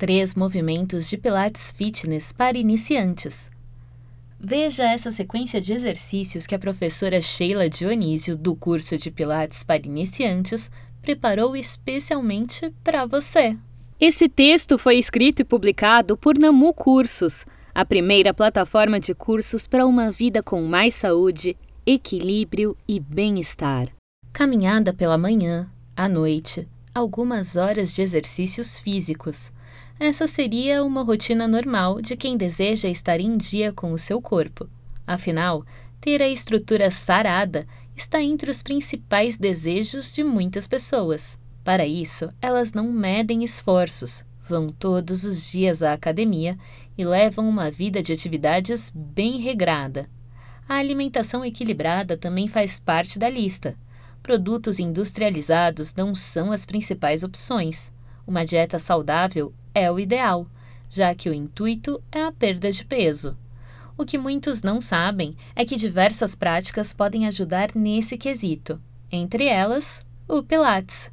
Três movimentos de Pilates Fitness para iniciantes. Veja essa sequência de exercícios que a professora Sheila Dionísio, do curso de Pilates para iniciantes, preparou especialmente para você. Esse texto foi escrito e publicado por Namu Cursos, a primeira plataforma de cursos para uma vida com mais saúde, equilíbrio e bem-estar. Caminhada pela manhã, à noite, algumas horas de exercícios físicos. Essa seria uma rotina normal de quem deseja estar em dia com o seu corpo. Afinal, ter a estrutura sarada está entre os principais desejos de muitas pessoas. Para isso, elas não medem esforços, vão todos os dias à academia e levam uma vida de atividades bem regrada. A alimentação equilibrada também faz parte da lista. Produtos industrializados não são as principais opções. Uma dieta saudável é o ideal, já que o intuito é a perda de peso. O que muitos não sabem é que diversas práticas podem ajudar nesse quesito, entre elas, o Pilates.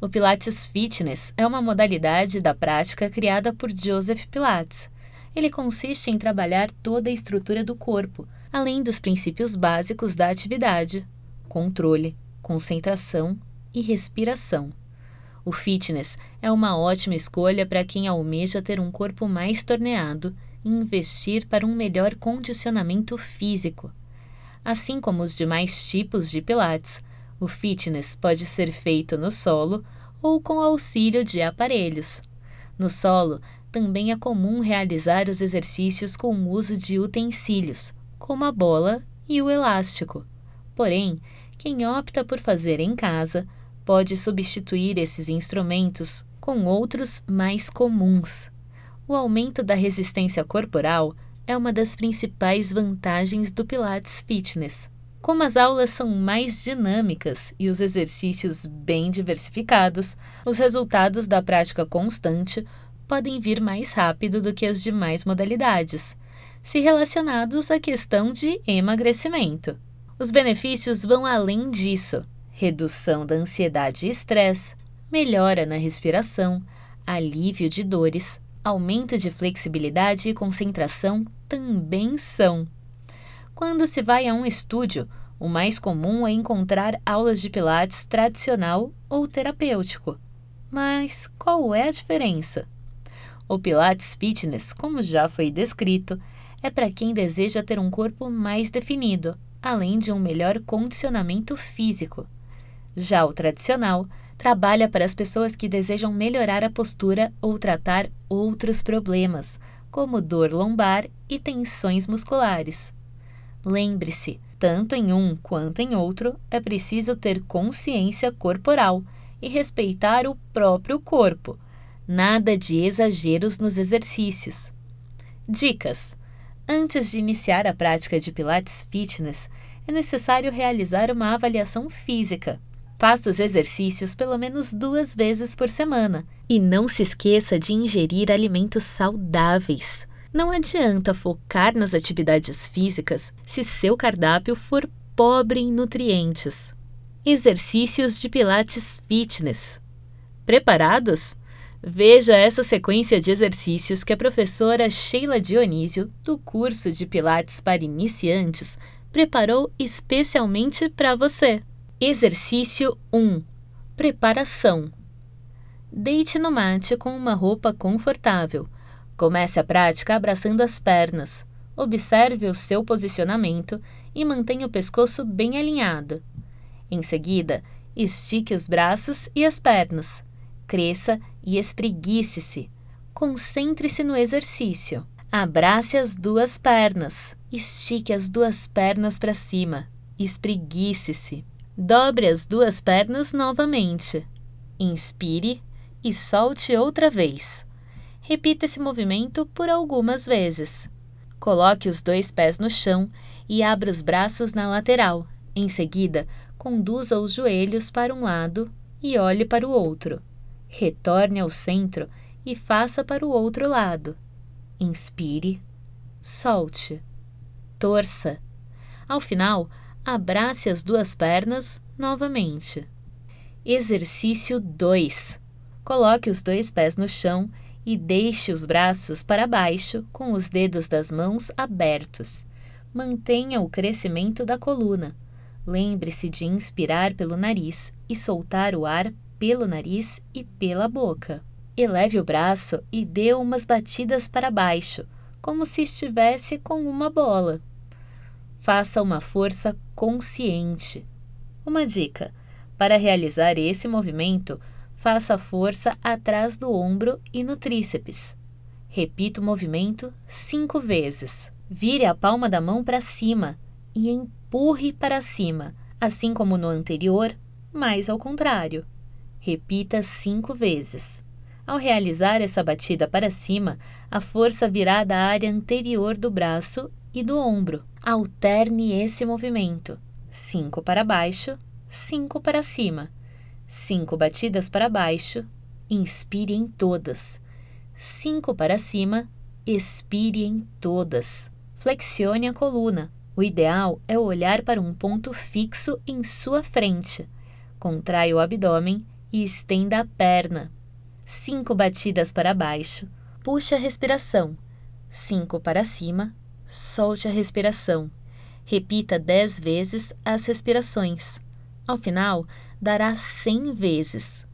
O Pilates Fitness é uma modalidade da prática criada por Joseph Pilates. Ele consiste em trabalhar toda a estrutura do corpo, além dos princípios básicos da atividade: controle, concentração e respiração. O fitness é uma ótima escolha para quem almeja ter um corpo mais torneado e investir para um melhor condicionamento físico. Assim como os demais tipos de Pilates, o fitness pode ser feito no solo ou com auxílio de aparelhos. No solo, também é comum realizar os exercícios com o uso de utensílios, como a bola e o elástico. Porém, quem opta por fazer em casa pode substituir esses instrumentos com outros mais comuns. O aumento da resistência corporal é uma das principais vantagens do Pilates Fitness. Como as aulas são mais dinâmicas e os exercícios bem diversificados, os resultados da prática constante podem vir mais rápido do que as demais modalidades, se relacionados à questão de emagrecimento. Os benefícios vão além disso: redução da ansiedade e estresse, melhora na respiração, alívio de dores, aumento de flexibilidade e concentração também são. Quando se vai a um estúdio, o mais comum é encontrar aulas de Pilates tradicional ou terapêutico. Mas qual é a diferença? O Pilates Fitness, como já foi descrito, é para quem deseja ter um corpo mais definido, além de um melhor condicionamento físico. Já o tradicional trabalha para as pessoas que desejam melhorar a postura ou tratar outros problemas, como dor lombar e tensões musculares. Lembre-se, tanto em um quanto em outro, é preciso ter consciência corporal e respeitar o próprio corpo. Nada de exageros nos exercícios. Dicas: Antes de iniciar a prática de Pilates Fitness, é necessário realizar uma avaliação física. Faça os exercícios pelo menos duas vezes por semana e não se esqueça de ingerir alimentos saudáveis. Não adianta focar nas atividades físicas se seu cardápio for pobre em nutrientes. Exercícios de Pilates Fitness. Preparados? Veja essa sequência de exercícios que a professora Sheila Dionísio, do curso de Pilates para iniciantes, preparou especialmente para você. Exercício 1: Preparação. Deite no mate com uma roupa confortável. Comece a prática abraçando as pernas. Observe o seu posicionamento e mantenha o pescoço bem alinhado. Em seguida, estique os braços e as pernas cresça e espreguice-se. Concentre-se no exercício. Abrace as duas pernas. Estique as duas pernas para cima. Espreguice-se. Dobre as duas pernas novamente. Inspire e solte outra vez. Repita esse movimento por algumas vezes. Coloque os dois pés no chão e abra os braços na lateral. Em seguida, conduza os joelhos para um lado e olhe para o outro. Retorne ao centro e faça para o outro lado. Inspire, solte, torça. Ao final, abrace as duas pernas novamente. Exercício 2. Coloque os dois pés no chão e deixe os braços para baixo com os dedos das mãos abertos. Mantenha o crescimento da coluna. Lembre-se de inspirar pelo nariz e soltar o ar pelo nariz e pela boca. Eleve o braço e dê umas batidas para baixo, como se estivesse com uma bola. Faça uma força consciente. Uma dica: para realizar esse movimento, faça força atrás do ombro e no tríceps. Repita o movimento cinco vezes. Vire a palma da mão para cima e empurre para cima, assim como no anterior, mas ao contrário. Repita cinco vezes. Ao realizar essa batida para cima, a força virá da área anterior do braço e do ombro. Alterne esse movimento: cinco para baixo, cinco para cima. Cinco batidas para baixo, inspire em todas. Cinco para cima, expire em todas. Flexione a coluna. O ideal é olhar para um ponto fixo em sua frente. Contraia o abdômen e estenda a perna, cinco batidas para baixo, puxe a respiração, cinco para cima, solte a respiração. Repita dez vezes as respirações. Ao final, dará cem vezes.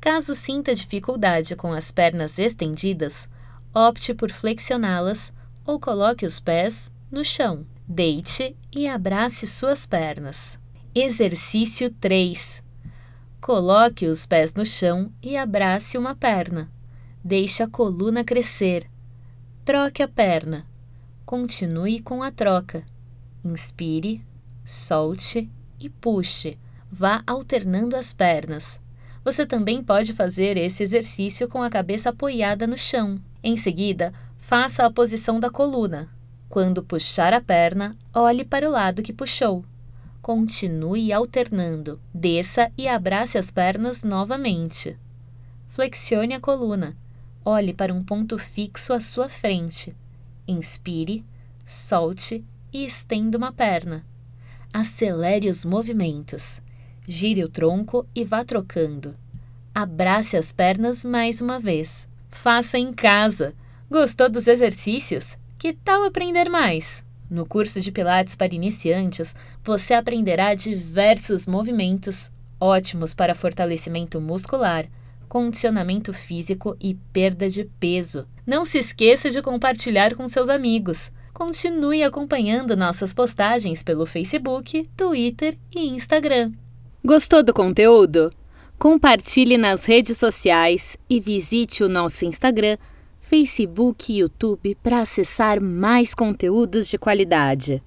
Caso sinta dificuldade com as pernas estendidas, opte por flexioná-las ou coloque os pés no chão. Deite e abrace suas pernas. Exercício 3. Coloque os pés no chão e abrace uma perna. Deixe a coluna crescer. Troque a perna. Continue com a troca. Inspire, solte e puxe. Vá alternando as pernas. Você também pode fazer esse exercício com a cabeça apoiada no chão. Em seguida, faça a posição da coluna. Quando puxar a perna, olhe para o lado que puxou. Continue alternando. Desça e abrace as pernas novamente. Flexione a coluna. Olhe para um ponto fixo à sua frente. Inspire, solte e estenda uma perna. Acelere os movimentos. Gire o tronco e vá trocando. Abrace as pernas mais uma vez. Faça em casa. Gostou dos exercícios? Que tal aprender mais? No curso de Pilates para iniciantes, você aprenderá diversos movimentos ótimos para fortalecimento muscular, condicionamento físico e perda de peso. Não se esqueça de compartilhar com seus amigos. Continue acompanhando nossas postagens pelo Facebook, Twitter e Instagram. Gostou do conteúdo? Compartilhe nas redes sociais e visite o nosso Instagram Facebook e YouTube para acessar mais conteúdos de qualidade.